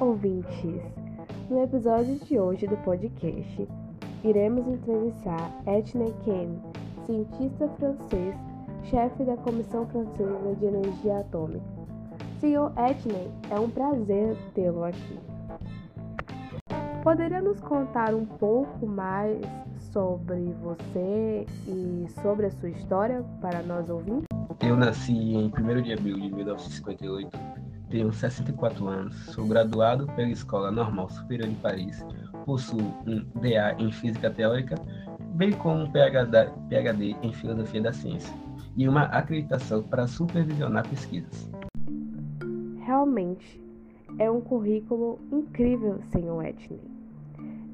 ouvintes! No episódio de hoje do podcast, iremos entrevistar Etienne Ken, cientista francês, chefe da Comissão Francesa de Energia Atômica. Senhor Etienne, é um prazer tê-lo aqui. Poderia nos contar um pouco mais sobre você e sobre a sua história para nós ouvintes? Eu nasci em 1 de abril de 1958, tenho 64 anos, sou graduado pela Escola Normal Superior de Paris, possuo um DA em Física Teórica, bem como um PhD, em Filosofia da Ciência e uma acreditação para supervisionar pesquisas. Realmente, é um currículo incrível, senhor Etney.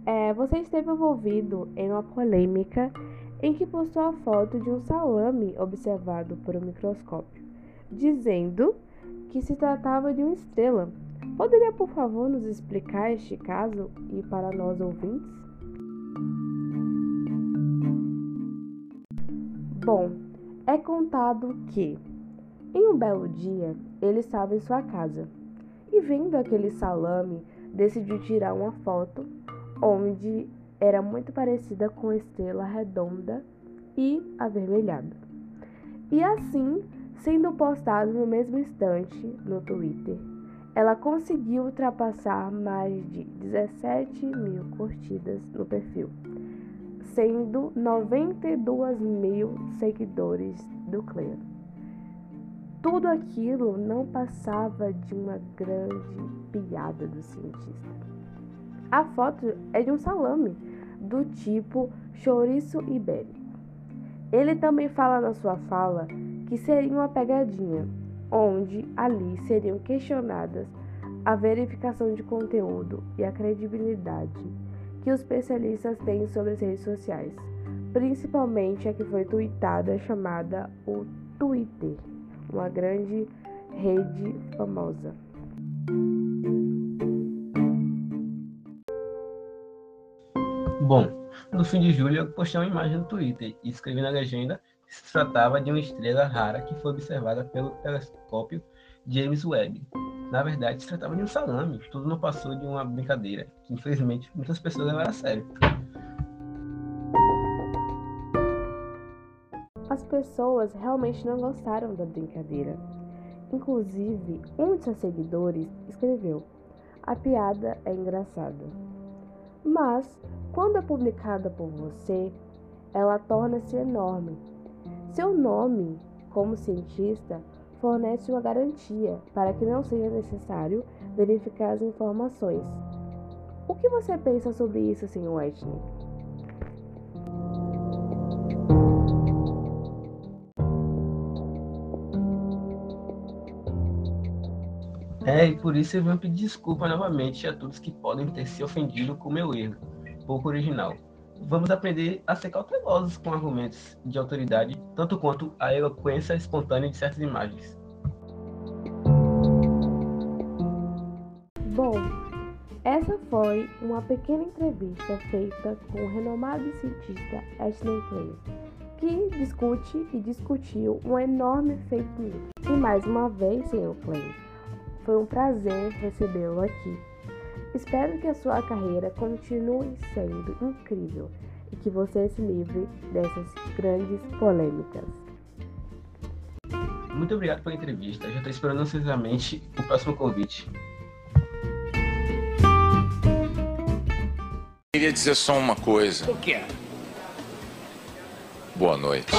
É, você esteve envolvido em uma polêmica em que postou a foto de um salame observado por um microscópio, dizendo que se tratava de uma estrela. Poderia, por favor, nos explicar este caso e para nós ouvintes? Bom, é contado que, em um belo dia, ele estava em sua casa e, vendo aquele salame, decidiu tirar uma foto onde era muito parecida com a estrela redonda e avermelhada. E assim, sendo postado no mesmo instante no Twitter, ela conseguiu ultrapassar mais de 17 mil curtidas no perfil, sendo 92 mil seguidores do Claire. Tudo aquilo não passava de uma grande piada do cientista. A foto é de um salame do tipo chouriço ibérico. Ele também fala na sua fala que seria uma pegadinha, onde ali seriam questionadas a verificação de conteúdo e a credibilidade que os especialistas têm sobre as redes sociais, principalmente a que foi tweetada chamada o Twitter, uma grande rede famosa. Bom, no fim de julho eu postei uma imagem no Twitter e escrevi na legenda se tratava de uma estrela rara que foi observada pelo telescópio James Webb. Na verdade, se tratava de um salame. Tudo não passou de uma brincadeira, que infelizmente muitas pessoas levaram a sério. As pessoas realmente não gostaram da brincadeira. Inclusive, um de seus seguidores escreveu: A piada é engraçada. Mas quando é publicada por você, ela torna-se enorme. Seu nome, como cientista, fornece uma garantia para que não seja necessário verificar as informações. O que você pensa sobre isso, Sr. Whitney? É, e por isso eu venho pedir desculpa novamente a todos que podem ter se ofendido com meu erro pouco original. Vamos aprender a ser cautelosos com argumentos de autoridade, tanto quanto a eloquência espontânea de certas imagens. Bom, essa foi uma pequena entrevista feita com o renomado cientista Ashley Clay, que discute e discutiu um enorme fake news. E mais uma vez, Sr. Clay, foi um prazer recebê-lo aqui. Espero que a sua carreira continue sendo incrível e que você se livre dessas grandes polêmicas. Muito obrigado pela entrevista. Já estou esperando ansiosamente o próximo convite. Queria dizer só uma coisa. O que é? Boa noite.